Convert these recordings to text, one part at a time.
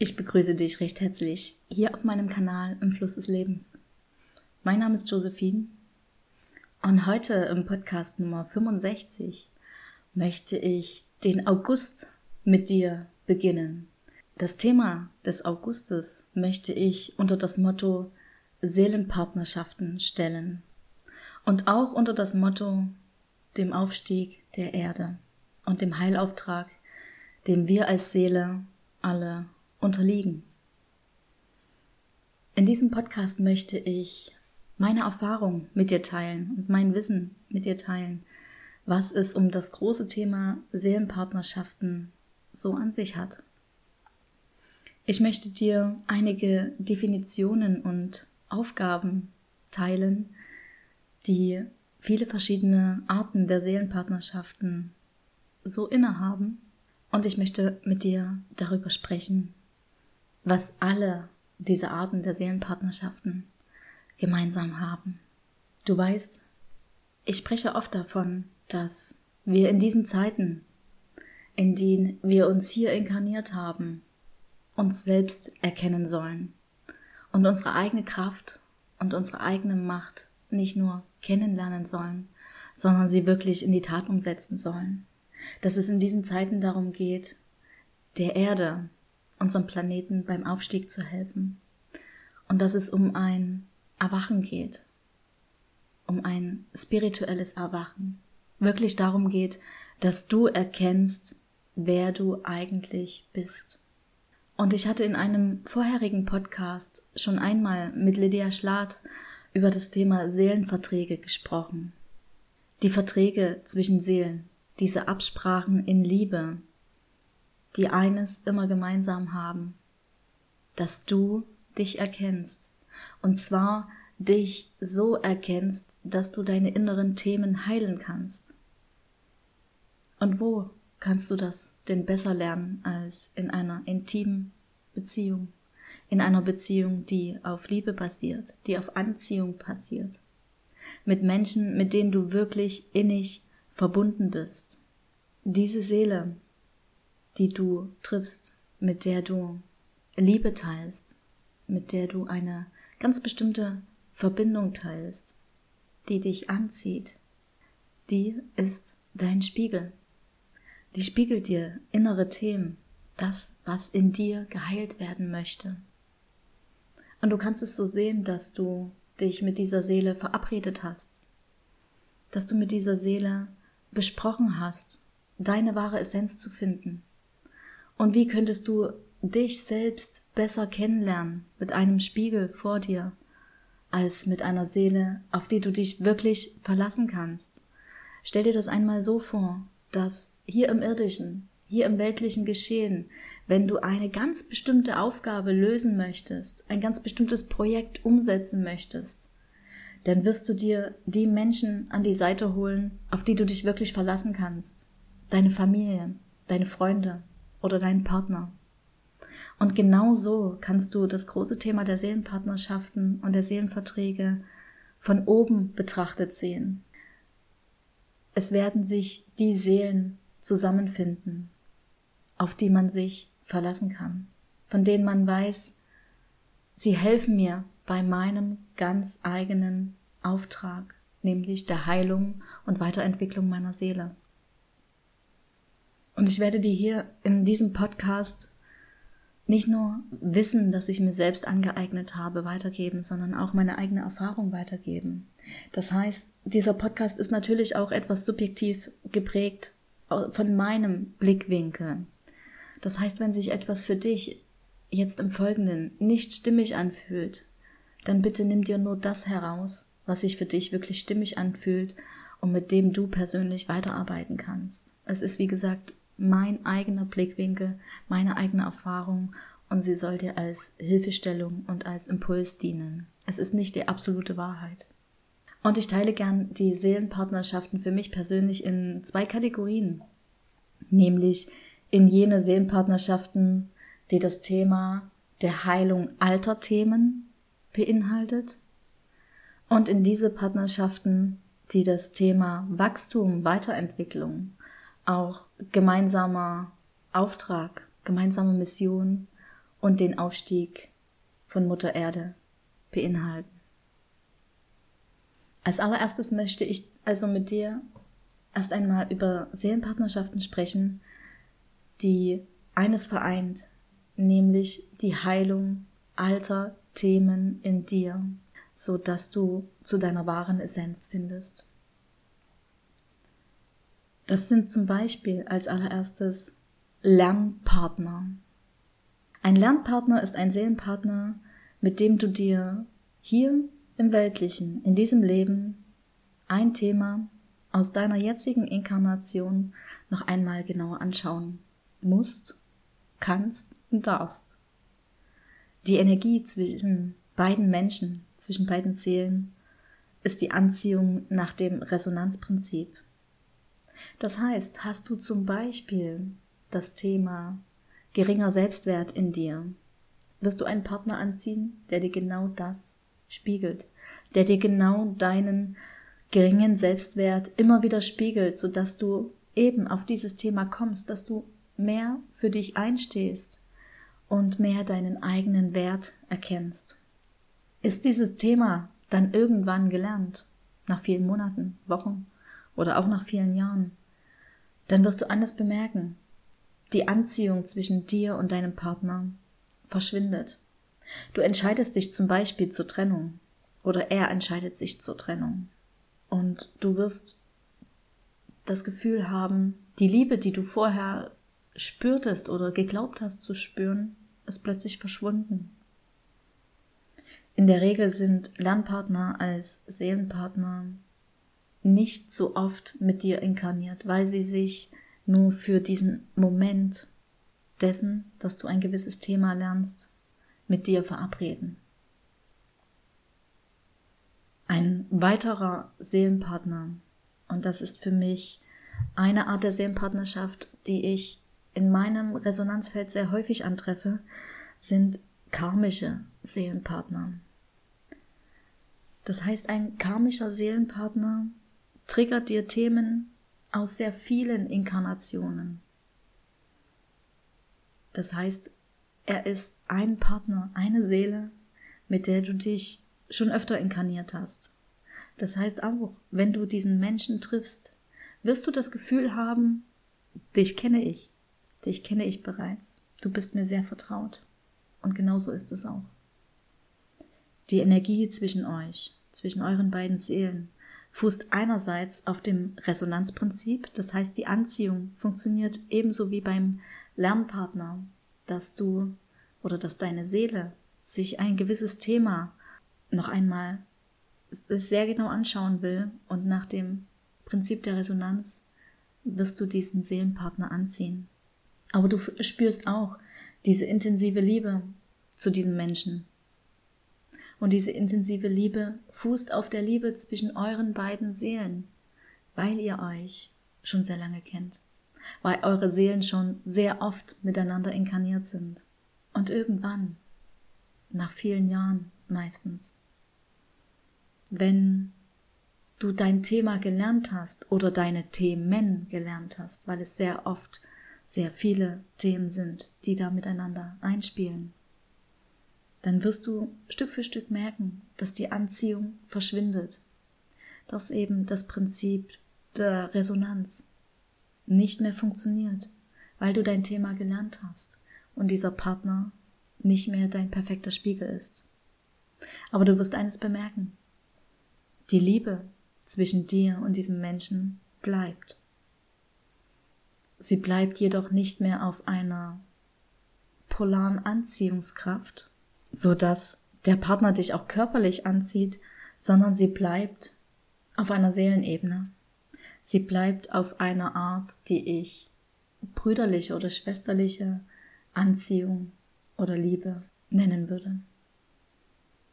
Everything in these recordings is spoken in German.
Ich begrüße dich recht herzlich hier auf meinem Kanal im Fluss des Lebens. Mein Name ist Josephine und heute im Podcast Nummer 65 möchte ich den August mit dir beginnen. Das Thema des Augustes möchte ich unter das Motto Seelenpartnerschaften stellen und auch unter das Motto dem Aufstieg der Erde und dem Heilauftrag, dem wir als Seele alle unterliegen. In diesem Podcast möchte ich meine Erfahrung mit dir teilen und mein Wissen mit dir teilen, was es um das große Thema Seelenpartnerschaften so an sich hat. Ich möchte dir einige Definitionen und Aufgaben teilen, die viele verschiedene Arten der Seelenpartnerschaften so innehaben. Und ich möchte mit dir darüber sprechen, was alle diese Arten der Seelenpartnerschaften gemeinsam haben. Du weißt, ich spreche oft davon, dass wir in diesen Zeiten, in denen wir uns hier inkarniert haben, uns selbst erkennen sollen und unsere eigene Kraft und unsere eigene Macht nicht nur kennenlernen sollen, sondern sie wirklich in die Tat umsetzen sollen. Dass es in diesen Zeiten darum geht, der Erde unserem Planeten beim Aufstieg zu helfen. Und dass es um ein Erwachen geht, um ein spirituelles Erwachen. Wirklich darum geht, dass du erkennst, wer du eigentlich bist. Und ich hatte in einem vorherigen Podcast schon einmal mit Lydia Schlath über das Thema Seelenverträge gesprochen. Die Verträge zwischen Seelen, diese Absprachen in Liebe, die eines immer gemeinsam haben, dass du dich erkennst. Und zwar dich so erkennst, dass du deine inneren Themen heilen kannst. Und wo kannst du das denn besser lernen als in einer intimen Beziehung? In einer Beziehung, die auf Liebe basiert, die auf Anziehung basiert. Mit Menschen, mit denen du wirklich innig verbunden bist. Diese Seele, die du triffst, mit der du Liebe teilst, mit der du eine ganz bestimmte Verbindung teilst, die dich anzieht, die ist dein Spiegel. Die spiegelt dir innere Themen, das, was in dir geheilt werden möchte. Und du kannst es so sehen, dass du dich mit dieser Seele verabredet hast, dass du mit dieser Seele besprochen hast, deine wahre Essenz zu finden, und wie könntest du dich selbst besser kennenlernen mit einem Spiegel vor dir, als mit einer Seele, auf die du dich wirklich verlassen kannst? Stell dir das einmal so vor, dass hier im irdischen, hier im weltlichen Geschehen, wenn du eine ganz bestimmte Aufgabe lösen möchtest, ein ganz bestimmtes Projekt umsetzen möchtest, dann wirst du dir die Menschen an die Seite holen, auf die du dich wirklich verlassen kannst. Deine Familie, deine Freunde, oder deinen Partner. Und genau so kannst du das große Thema der Seelenpartnerschaften und der Seelenverträge von oben betrachtet sehen. Es werden sich die Seelen zusammenfinden, auf die man sich verlassen kann, von denen man weiß, sie helfen mir bei meinem ganz eigenen Auftrag, nämlich der Heilung und Weiterentwicklung meiner Seele. Und ich werde dir hier in diesem Podcast nicht nur Wissen, das ich mir selbst angeeignet habe, weitergeben, sondern auch meine eigene Erfahrung weitergeben. Das heißt, dieser Podcast ist natürlich auch etwas subjektiv geprägt von meinem Blickwinkel. Das heißt, wenn sich etwas für dich jetzt im Folgenden nicht stimmig anfühlt, dann bitte nimm dir nur das heraus, was sich für dich wirklich stimmig anfühlt und mit dem du persönlich weiterarbeiten kannst. Es ist, wie gesagt, mein eigener Blickwinkel, meine eigene Erfahrung und sie soll dir als Hilfestellung und als Impuls dienen. Es ist nicht die absolute Wahrheit. Und ich teile gern die Seelenpartnerschaften für mich persönlich in zwei Kategorien, nämlich in jene Seelenpartnerschaften, die das Thema der Heilung alter Themen beinhaltet und in diese Partnerschaften, die das Thema Wachstum, Weiterentwicklung auch gemeinsamer Auftrag, gemeinsame Mission und den Aufstieg von Mutter Erde beinhalten. Als allererstes möchte ich also mit dir erst einmal über Seelenpartnerschaften sprechen, die eines vereint, nämlich die Heilung alter Themen in dir, so dass du zu deiner wahren Essenz findest. Das sind zum Beispiel als allererstes Lernpartner. Ein Lernpartner ist ein Seelenpartner, mit dem du dir hier im Weltlichen, in diesem Leben, ein Thema aus deiner jetzigen Inkarnation noch einmal genauer anschauen musst, kannst und darfst. Die Energie zwischen beiden Menschen, zwischen beiden Seelen, ist die Anziehung nach dem Resonanzprinzip. Das heißt, hast du zum Beispiel das Thema geringer Selbstwert in dir, wirst du einen Partner anziehen, der dir genau das spiegelt, der dir genau deinen geringen Selbstwert immer wieder spiegelt, sodass du eben auf dieses Thema kommst, dass du mehr für dich einstehst und mehr deinen eigenen Wert erkennst. Ist dieses Thema dann irgendwann gelernt, nach vielen Monaten, Wochen oder auch nach vielen Jahren, dann wirst du anders bemerken. Die Anziehung zwischen dir und deinem Partner verschwindet. Du entscheidest dich zum Beispiel zur Trennung oder er entscheidet sich zur Trennung. Und du wirst das Gefühl haben, die Liebe, die du vorher spürtest oder geglaubt hast zu spüren, ist plötzlich verschwunden. In der Regel sind Lernpartner als Seelenpartner nicht so oft mit dir inkarniert, weil sie sich nur für diesen Moment dessen, dass du ein gewisses Thema lernst, mit dir verabreden. Ein weiterer Seelenpartner, und das ist für mich eine Art der Seelenpartnerschaft, die ich in meinem Resonanzfeld sehr häufig antreffe, sind karmische Seelenpartner. Das heißt, ein karmischer Seelenpartner triggert dir Themen aus sehr vielen Inkarnationen. Das heißt, er ist ein Partner, eine Seele, mit der du dich schon öfter inkarniert hast. Das heißt auch, wenn du diesen Menschen triffst, wirst du das Gefühl haben, dich kenne ich, dich kenne ich bereits, du bist mir sehr vertraut. Und genauso ist es auch. Die Energie zwischen euch, zwischen euren beiden Seelen, fußt einerseits auf dem Resonanzprinzip, das heißt die Anziehung funktioniert ebenso wie beim Lernpartner, dass du oder dass deine Seele sich ein gewisses Thema noch einmal sehr genau anschauen will und nach dem Prinzip der Resonanz wirst du diesen Seelenpartner anziehen. Aber du spürst auch diese intensive Liebe zu diesem Menschen. Und diese intensive Liebe fußt auf der Liebe zwischen euren beiden Seelen, weil ihr euch schon sehr lange kennt, weil eure Seelen schon sehr oft miteinander inkarniert sind. Und irgendwann, nach vielen Jahren meistens, wenn du dein Thema gelernt hast oder deine Themen gelernt hast, weil es sehr oft sehr viele Themen sind, die da miteinander einspielen, dann wirst du Stück für Stück merken, dass die Anziehung verschwindet, dass eben das Prinzip der Resonanz nicht mehr funktioniert, weil du dein Thema gelernt hast und dieser Partner nicht mehr dein perfekter Spiegel ist. Aber du wirst eines bemerken. Die Liebe zwischen dir und diesem Menschen bleibt. Sie bleibt jedoch nicht mehr auf einer polaren Anziehungskraft, so dass der Partner dich auch körperlich anzieht, sondern sie bleibt auf einer Seelenebene. Sie bleibt auf einer Art, die ich brüderliche oder schwesterliche Anziehung oder Liebe nennen würde.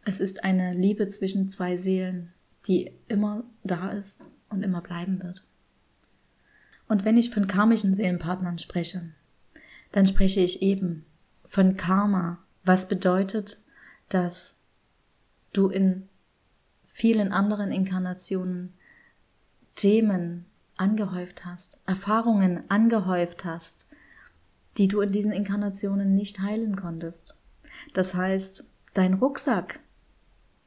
Es ist eine Liebe zwischen zwei Seelen, die immer da ist und immer bleiben wird. Und wenn ich von karmischen Seelenpartnern spreche, dann spreche ich eben von Karma, was bedeutet, dass du in vielen anderen Inkarnationen Themen angehäuft hast, Erfahrungen angehäuft hast, die du in diesen Inkarnationen nicht heilen konntest. Das heißt, dein Rucksack,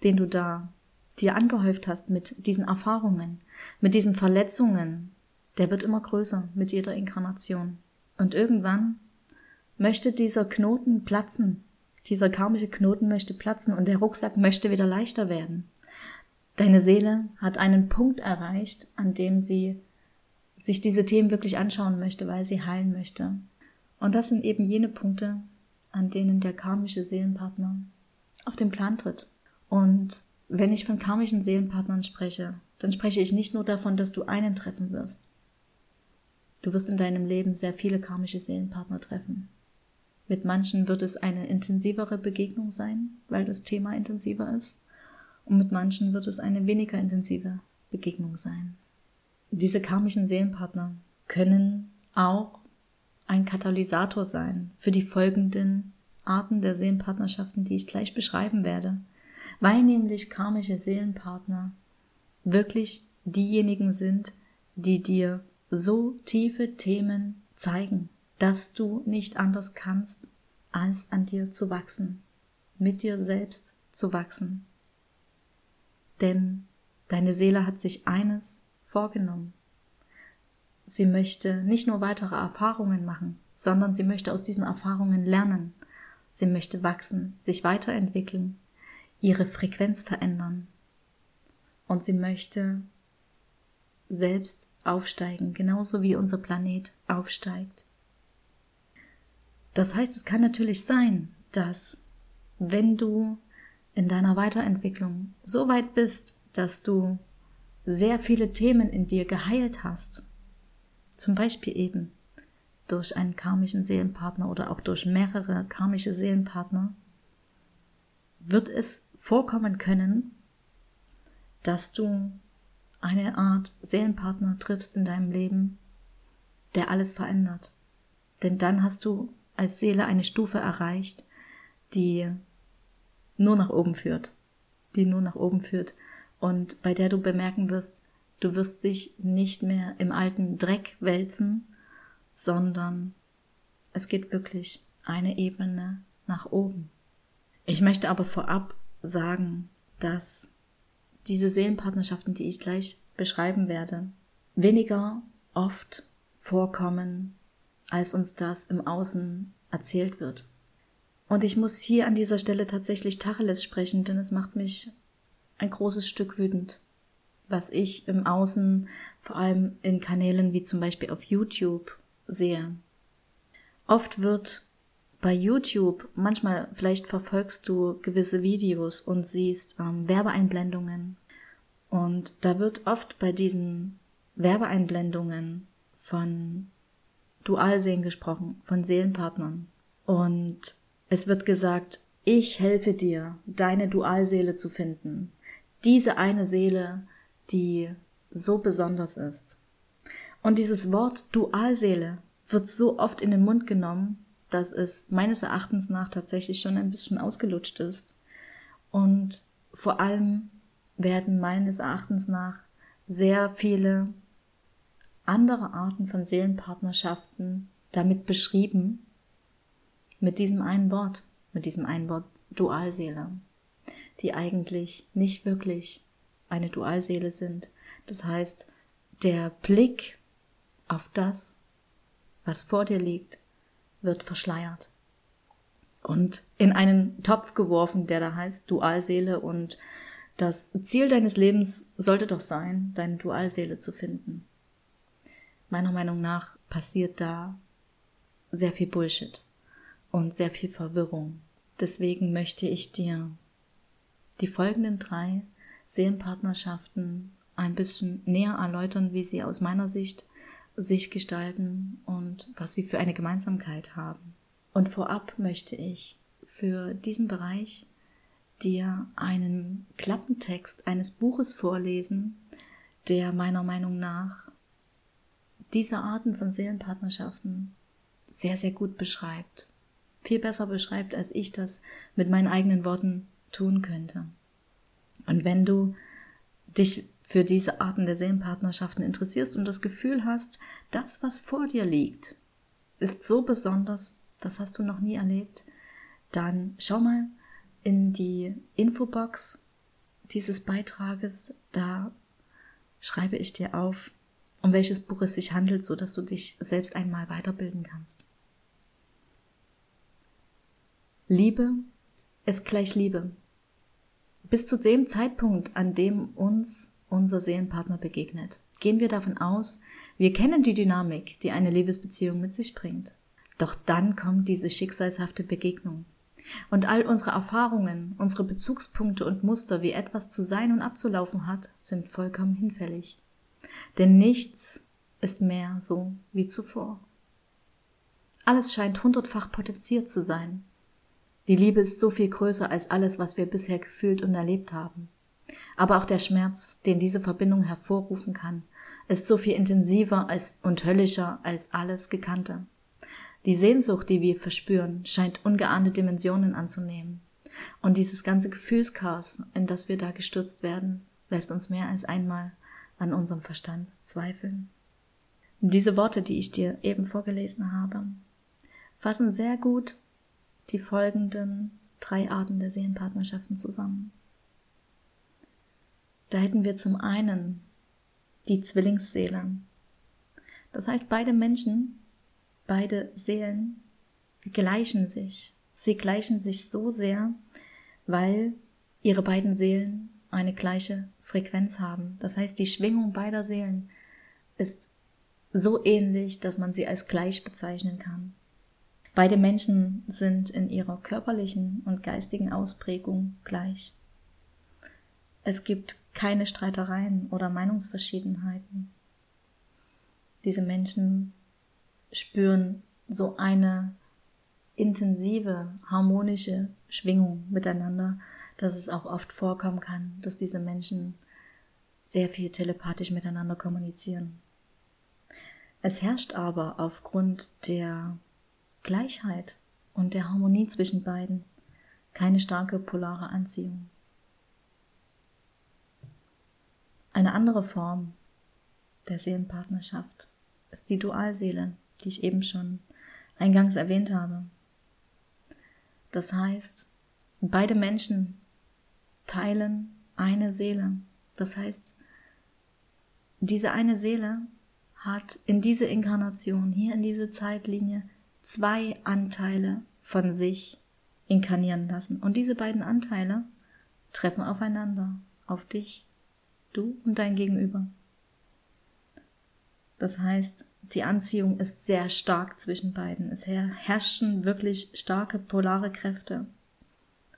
den du da dir angehäuft hast mit diesen Erfahrungen, mit diesen Verletzungen, der wird immer größer mit jeder Inkarnation. Und irgendwann möchte dieser Knoten platzen. Dieser karmische Knoten möchte platzen und der Rucksack möchte wieder leichter werden. Deine Seele hat einen Punkt erreicht, an dem sie sich diese Themen wirklich anschauen möchte, weil sie heilen möchte. Und das sind eben jene Punkte, an denen der karmische Seelenpartner auf den Plan tritt. Und wenn ich von karmischen Seelenpartnern spreche, dann spreche ich nicht nur davon, dass du einen treffen wirst. Du wirst in deinem Leben sehr viele karmische Seelenpartner treffen. Mit manchen wird es eine intensivere Begegnung sein, weil das Thema intensiver ist. Und mit manchen wird es eine weniger intensive Begegnung sein. Diese karmischen Seelenpartner können auch ein Katalysator sein für die folgenden Arten der Seelenpartnerschaften, die ich gleich beschreiben werde, weil nämlich karmische Seelenpartner wirklich diejenigen sind, die dir so tiefe Themen zeigen, dass du nicht anders kannst, als an dir zu wachsen, mit dir selbst zu wachsen. Denn deine Seele hat sich eines vorgenommen, Sie möchte nicht nur weitere Erfahrungen machen, sondern sie möchte aus diesen Erfahrungen lernen. Sie möchte wachsen, sich weiterentwickeln, ihre Frequenz verändern. Und sie möchte selbst aufsteigen, genauso wie unser Planet aufsteigt. Das heißt, es kann natürlich sein, dass wenn du in deiner Weiterentwicklung so weit bist, dass du sehr viele Themen in dir geheilt hast, zum Beispiel eben durch einen karmischen Seelenpartner oder auch durch mehrere karmische Seelenpartner, wird es vorkommen können, dass du eine Art Seelenpartner triffst in deinem Leben, der alles verändert. Denn dann hast du als Seele eine Stufe erreicht, die nur nach oben führt, die nur nach oben führt und bei der du bemerken wirst, Du wirst dich nicht mehr im alten Dreck wälzen, sondern es geht wirklich eine Ebene nach oben. Ich möchte aber vorab sagen, dass diese Seelenpartnerschaften, die ich gleich beschreiben werde, weniger oft vorkommen, als uns das im Außen erzählt wird. Und ich muss hier an dieser Stelle tatsächlich Tacheles sprechen, denn es macht mich ein großes Stück wütend was ich im Außen, vor allem in Kanälen wie zum Beispiel auf YouTube, sehe. Oft wird bei YouTube, manchmal vielleicht verfolgst du gewisse Videos und siehst ähm, Werbeeinblendungen. Und da wird oft bei diesen Werbeeinblendungen von Dualsehen gesprochen, von Seelenpartnern. Und es wird gesagt, ich helfe dir, deine Dualseele zu finden. Diese eine Seele, die so besonders ist. Und dieses Wort Dualseele wird so oft in den Mund genommen, dass es meines Erachtens nach tatsächlich schon ein bisschen ausgelutscht ist. Und vor allem werden meines Erachtens nach sehr viele andere Arten von Seelenpartnerschaften damit beschrieben, mit diesem einen Wort, mit diesem einen Wort Dualseele, die eigentlich nicht wirklich eine Dualseele sind. Das heißt, der Blick auf das, was vor dir liegt, wird verschleiert und in einen Topf geworfen, der da heißt Dualseele und das Ziel deines Lebens sollte doch sein, deine Dualseele zu finden. Meiner Meinung nach passiert da sehr viel Bullshit und sehr viel Verwirrung. Deswegen möchte ich dir die folgenden drei Seelenpartnerschaften ein bisschen näher erläutern, wie sie aus meiner Sicht sich gestalten und was sie für eine Gemeinsamkeit haben. Und vorab möchte ich für diesen Bereich dir einen Klappentext eines Buches vorlesen, der meiner Meinung nach diese Arten von Seelenpartnerschaften sehr, sehr gut beschreibt. Viel besser beschreibt, als ich das mit meinen eigenen Worten tun könnte. Und wenn du dich für diese Arten der Seelenpartnerschaften interessierst und das Gefühl hast, das, was vor dir liegt, ist so besonders, das hast du noch nie erlebt, dann schau mal in die Infobox dieses Beitrages, da schreibe ich dir auf, um welches Buch es sich handelt, so dass du dich selbst einmal weiterbilden kannst. Liebe ist gleich Liebe. Bis zu dem Zeitpunkt, an dem uns unser Seelenpartner begegnet, gehen wir davon aus, wir kennen die Dynamik, die eine Liebesbeziehung mit sich bringt. Doch dann kommt diese schicksalshafte Begegnung. Und all unsere Erfahrungen, unsere Bezugspunkte und Muster, wie etwas zu sein und abzulaufen hat, sind vollkommen hinfällig. Denn nichts ist mehr so wie zuvor. Alles scheint hundertfach potenziert zu sein. Die Liebe ist so viel größer als alles, was wir bisher gefühlt und erlebt haben. Aber auch der Schmerz, den diese Verbindung hervorrufen kann, ist so viel intensiver als und höllischer als alles Gekannte. Die Sehnsucht, die wir verspüren, scheint ungeahnte Dimensionen anzunehmen. Und dieses ganze Gefühlschaos, in das wir da gestürzt werden, lässt uns mehr als einmal an unserem Verstand zweifeln. Diese Worte, die ich dir eben vorgelesen habe, fassen sehr gut die folgenden drei Arten der Seelenpartnerschaften zusammen. Da hätten wir zum einen die Zwillingsseele. Das heißt, beide Menschen, beide Seelen gleichen sich. Sie gleichen sich so sehr, weil ihre beiden Seelen eine gleiche Frequenz haben. Das heißt, die Schwingung beider Seelen ist so ähnlich, dass man sie als gleich bezeichnen kann. Beide Menschen sind in ihrer körperlichen und geistigen Ausprägung gleich. Es gibt keine Streitereien oder Meinungsverschiedenheiten. Diese Menschen spüren so eine intensive, harmonische Schwingung miteinander, dass es auch oft vorkommen kann, dass diese Menschen sehr viel telepathisch miteinander kommunizieren. Es herrscht aber aufgrund der Gleichheit und der Harmonie zwischen beiden keine starke polare Anziehung. Eine andere Form der Seelenpartnerschaft ist die Dualseele, die ich eben schon eingangs erwähnt habe. Das heißt, beide Menschen teilen eine Seele. Das heißt, diese eine Seele hat in diese Inkarnation, hier in diese Zeitlinie, zwei Anteile von sich inkarnieren lassen. Und diese beiden Anteile treffen aufeinander, auf dich, du und dein Gegenüber. Das heißt, die Anziehung ist sehr stark zwischen beiden. Es herrschen wirklich starke polare Kräfte.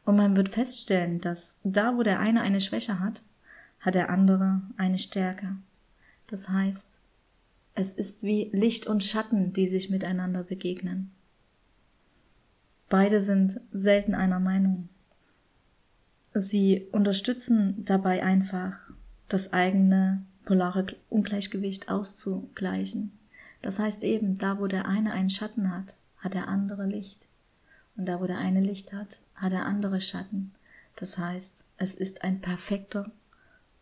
Und man wird feststellen, dass da, wo der eine eine Schwäche hat, hat der andere eine Stärke. Das heißt, es ist wie Licht und Schatten, die sich miteinander begegnen. Beide sind selten einer Meinung. Sie unterstützen dabei einfach, das eigene polare Ungleichgewicht auszugleichen. Das heißt eben, da wo der eine einen Schatten hat, hat der andere Licht. Und da wo der eine Licht hat, hat der andere Schatten. Das heißt, es ist ein perfekter,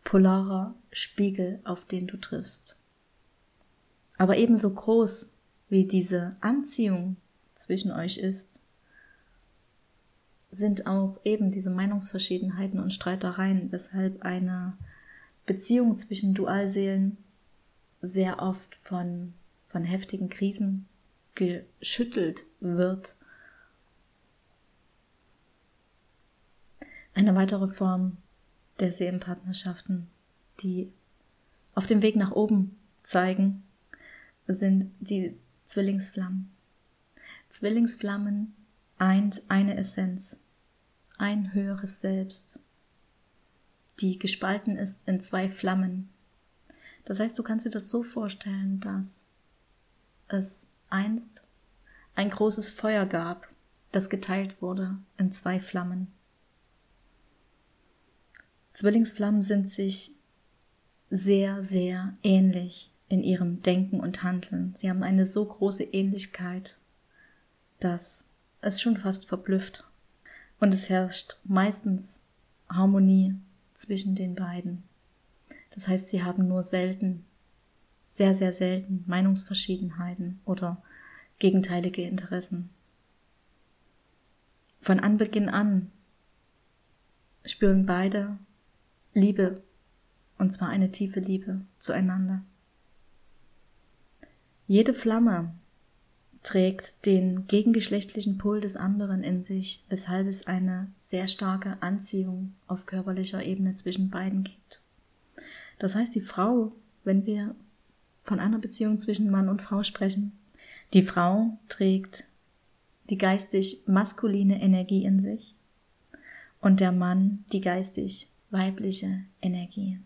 polarer Spiegel, auf den du triffst. Aber ebenso groß wie diese Anziehung zwischen euch ist, sind auch eben diese Meinungsverschiedenheiten und Streitereien, weshalb eine Beziehung zwischen Dualseelen sehr oft von, von heftigen Krisen geschüttelt wird. Eine weitere Form der Seelenpartnerschaften, die auf dem Weg nach oben zeigen, sind die Zwillingsflammen. Zwillingsflammen eint eine Essenz, ein höheres Selbst, die gespalten ist in zwei Flammen. Das heißt, du kannst dir das so vorstellen, dass es einst ein großes Feuer gab, das geteilt wurde in zwei Flammen. Zwillingsflammen sind sich sehr, sehr ähnlich in ihrem Denken und Handeln. Sie haben eine so große Ähnlichkeit, dass es schon fast verblüfft. Und es herrscht meistens Harmonie zwischen den beiden. Das heißt, sie haben nur selten, sehr, sehr selten Meinungsverschiedenheiten oder gegenteilige Interessen. Von Anbeginn an spüren beide Liebe, und zwar eine tiefe Liebe zueinander. Jede Flamme trägt den gegengeschlechtlichen Pol des anderen in sich, weshalb es eine sehr starke Anziehung auf körperlicher Ebene zwischen beiden gibt. Das heißt, die Frau, wenn wir von einer Beziehung zwischen Mann und Frau sprechen, die Frau trägt die geistig maskuline Energie in sich und der Mann die geistig weibliche Energie.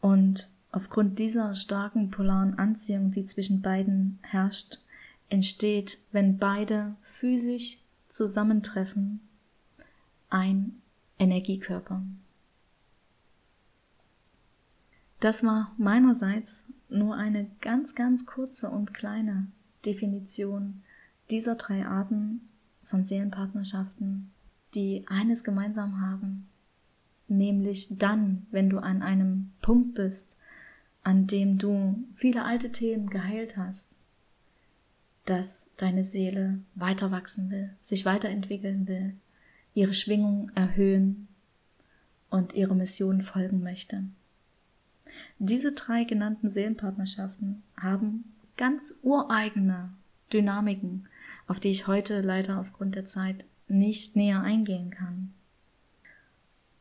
Und aufgrund dieser starken polaren Anziehung, die zwischen beiden herrscht, entsteht, wenn beide physisch zusammentreffen, ein Energiekörper. Das war meinerseits nur eine ganz, ganz kurze und kleine Definition dieser drei Arten von Seelenpartnerschaften, die eines gemeinsam haben, nämlich dann, wenn du an einem Punkt bist, an dem du viele alte Themen geheilt hast, dass deine Seele weiter wachsen will, sich weiterentwickeln will, ihre Schwingung erhöhen und ihre Mission folgen möchte. Diese drei genannten Seelenpartnerschaften haben ganz ureigene Dynamiken, auf die ich heute leider aufgrund der Zeit nicht näher eingehen kann.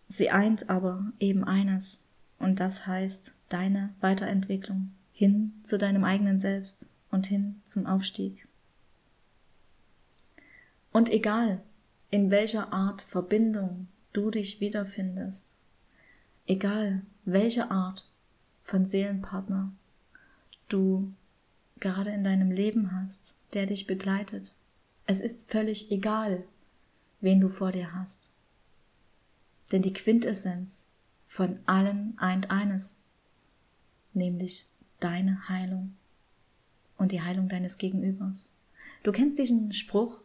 Sie eint aber eben eines, und das heißt deine Weiterentwicklung hin zu deinem eigenen Selbst und hin zum Aufstieg. Und egal, in welcher Art Verbindung du dich wiederfindest, egal welche Art von Seelenpartner du gerade in deinem Leben hast, der dich begleitet. Es ist völlig egal, wen du vor dir hast. Denn die Quintessenz von allen eint eines, nämlich deine Heilung und die Heilung deines Gegenübers. Du kennst diesen Spruch,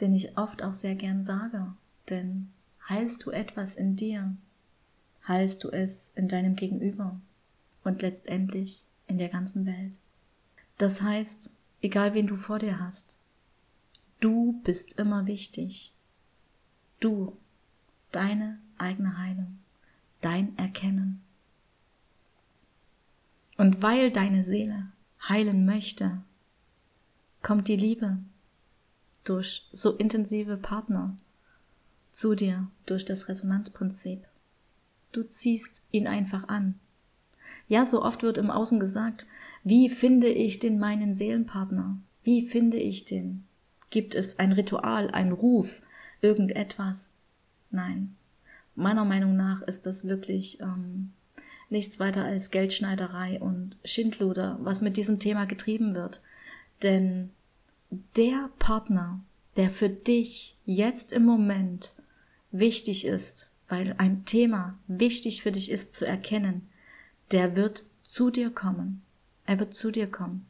den ich oft auch sehr gern sage, denn heilst du etwas in dir, heilst du es in deinem Gegenüber und letztendlich in der ganzen Welt. Das heißt, egal wen du vor dir hast, du bist immer wichtig. Du, deine eigene Heilung, dein Erkennen. Und weil deine Seele heilen möchte, kommt die Liebe durch so intensive Partner zu dir durch das Resonanzprinzip. Du ziehst ihn einfach an. Ja, so oft wird im Außen gesagt, wie finde ich denn meinen Seelenpartner? Wie finde ich den? Gibt es ein Ritual, ein Ruf, irgendetwas? Nein. Meiner Meinung nach ist das wirklich ähm, nichts weiter als Geldschneiderei und Schindluder, was mit diesem Thema getrieben wird. Denn der Partner, der für dich jetzt im Moment wichtig ist, weil ein Thema wichtig für dich ist zu erkennen, der wird zu dir kommen. Er wird zu dir kommen,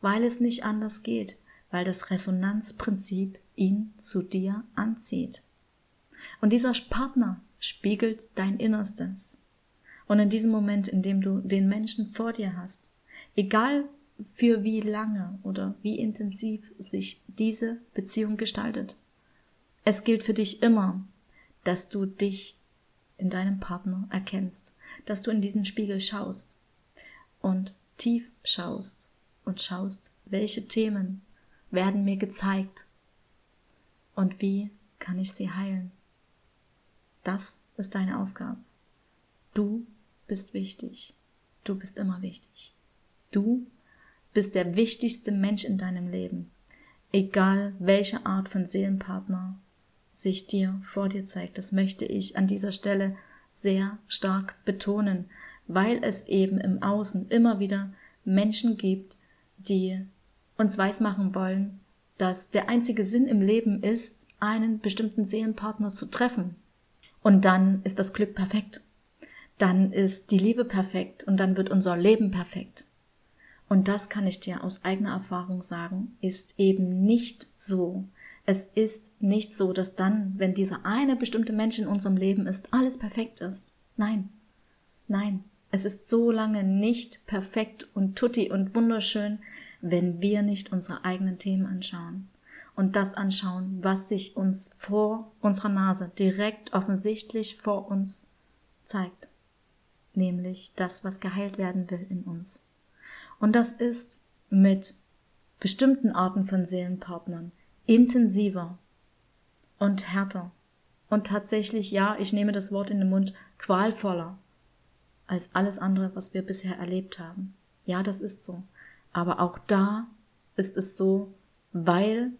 weil es nicht anders geht, weil das Resonanzprinzip ihn zu dir anzieht. Und dieser Partner spiegelt dein Innerstes. Und in diesem Moment, in dem du den Menschen vor dir hast, egal für wie lange oder wie intensiv sich diese Beziehung gestaltet, es gilt für dich immer, dass du dich in deinem Partner erkennst, dass du in diesen Spiegel schaust und tief schaust und schaust, welche Themen werden mir gezeigt und wie kann ich sie heilen. Das ist deine Aufgabe. Du bist wichtig. Du bist immer wichtig. Du bist der wichtigste Mensch in deinem Leben, egal welche Art von Seelenpartner sich dir vor dir zeigt. Das möchte ich an dieser Stelle sehr stark betonen, weil es eben im Außen immer wieder Menschen gibt, die uns weismachen wollen, dass der einzige Sinn im Leben ist, einen bestimmten Seelenpartner zu treffen. Und dann ist das Glück perfekt. Dann ist die Liebe perfekt und dann wird unser Leben perfekt. Und das kann ich dir aus eigener Erfahrung sagen, ist eben nicht so. Es ist nicht so, dass dann, wenn dieser eine bestimmte Mensch in unserem Leben ist, alles perfekt ist. Nein. Nein. Es ist so lange nicht perfekt und tutti und wunderschön, wenn wir nicht unsere eigenen Themen anschauen und das anschauen, was sich uns vor unserer Nase direkt offensichtlich vor uns zeigt, nämlich das, was geheilt werden will in uns. Und das ist mit bestimmten Arten von Seelenpartnern intensiver und härter und tatsächlich, ja, ich nehme das Wort in den Mund, qualvoller als alles andere, was wir bisher erlebt haben. Ja, das ist so. Aber auch da ist es so, weil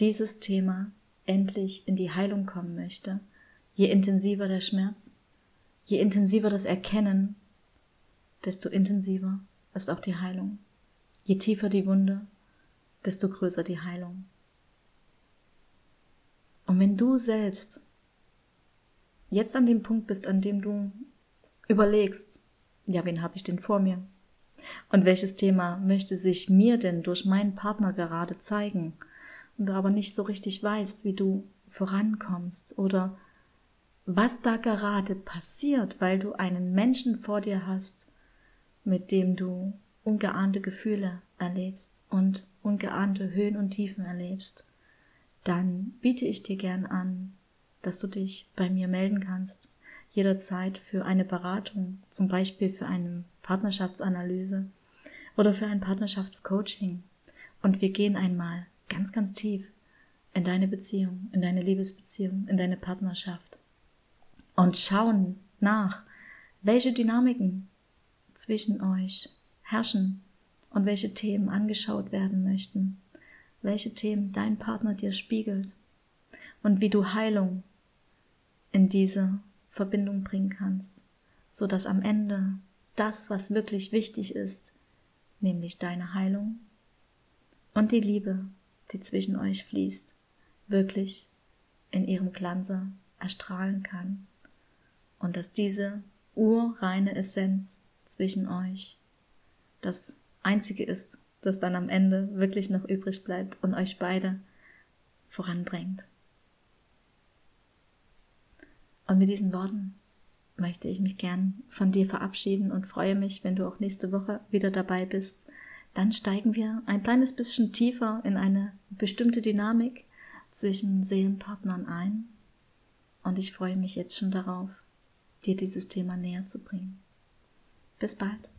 dieses Thema endlich in die Heilung kommen möchte. Je intensiver der Schmerz, je intensiver das Erkennen, desto intensiver ist auch die Heilung. Je tiefer die Wunde, desto größer die Heilung. Und wenn du selbst jetzt an dem Punkt bist, an dem du überlegst, ja, wen habe ich denn vor mir? Und welches Thema möchte sich mir denn durch meinen Partner gerade zeigen? Und du aber nicht so richtig weißt, wie du vorankommst oder was da gerade passiert, weil du einen Menschen vor dir hast, mit dem du ungeahnte Gefühle erlebst und ungeahnte Höhen und Tiefen erlebst, dann biete ich dir gern an, dass du dich bei mir melden kannst, jederzeit für eine Beratung, zum Beispiel für eine Partnerschaftsanalyse oder für ein Partnerschaftscoaching. Und wir gehen einmal ganz, ganz tief in deine Beziehung, in deine Liebesbeziehung, in deine Partnerschaft und schauen nach, welche Dynamiken zwischen euch herrschen und welche Themen angeschaut werden möchten, welche Themen dein Partner dir spiegelt und wie du Heilung in diese Verbindung bringen kannst, so dass am Ende das, was wirklich wichtig ist, nämlich deine Heilung und die Liebe, die zwischen euch fließt, wirklich in ihrem Glanze erstrahlen kann und dass diese urreine Essenz zwischen euch das einzige ist, das dann am Ende wirklich noch übrig bleibt und euch beide voranbringt. Und mit diesen Worten möchte ich mich gern von dir verabschieden und freue mich, wenn du auch nächste Woche wieder dabei bist. Dann steigen wir ein kleines bisschen tiefer in eine bestimmte Dynamik zwischen Seelenpartnern ein. Und ich freue mich jetzt schon darauf, dir dieses Thema näher zu bringen. Bis bald.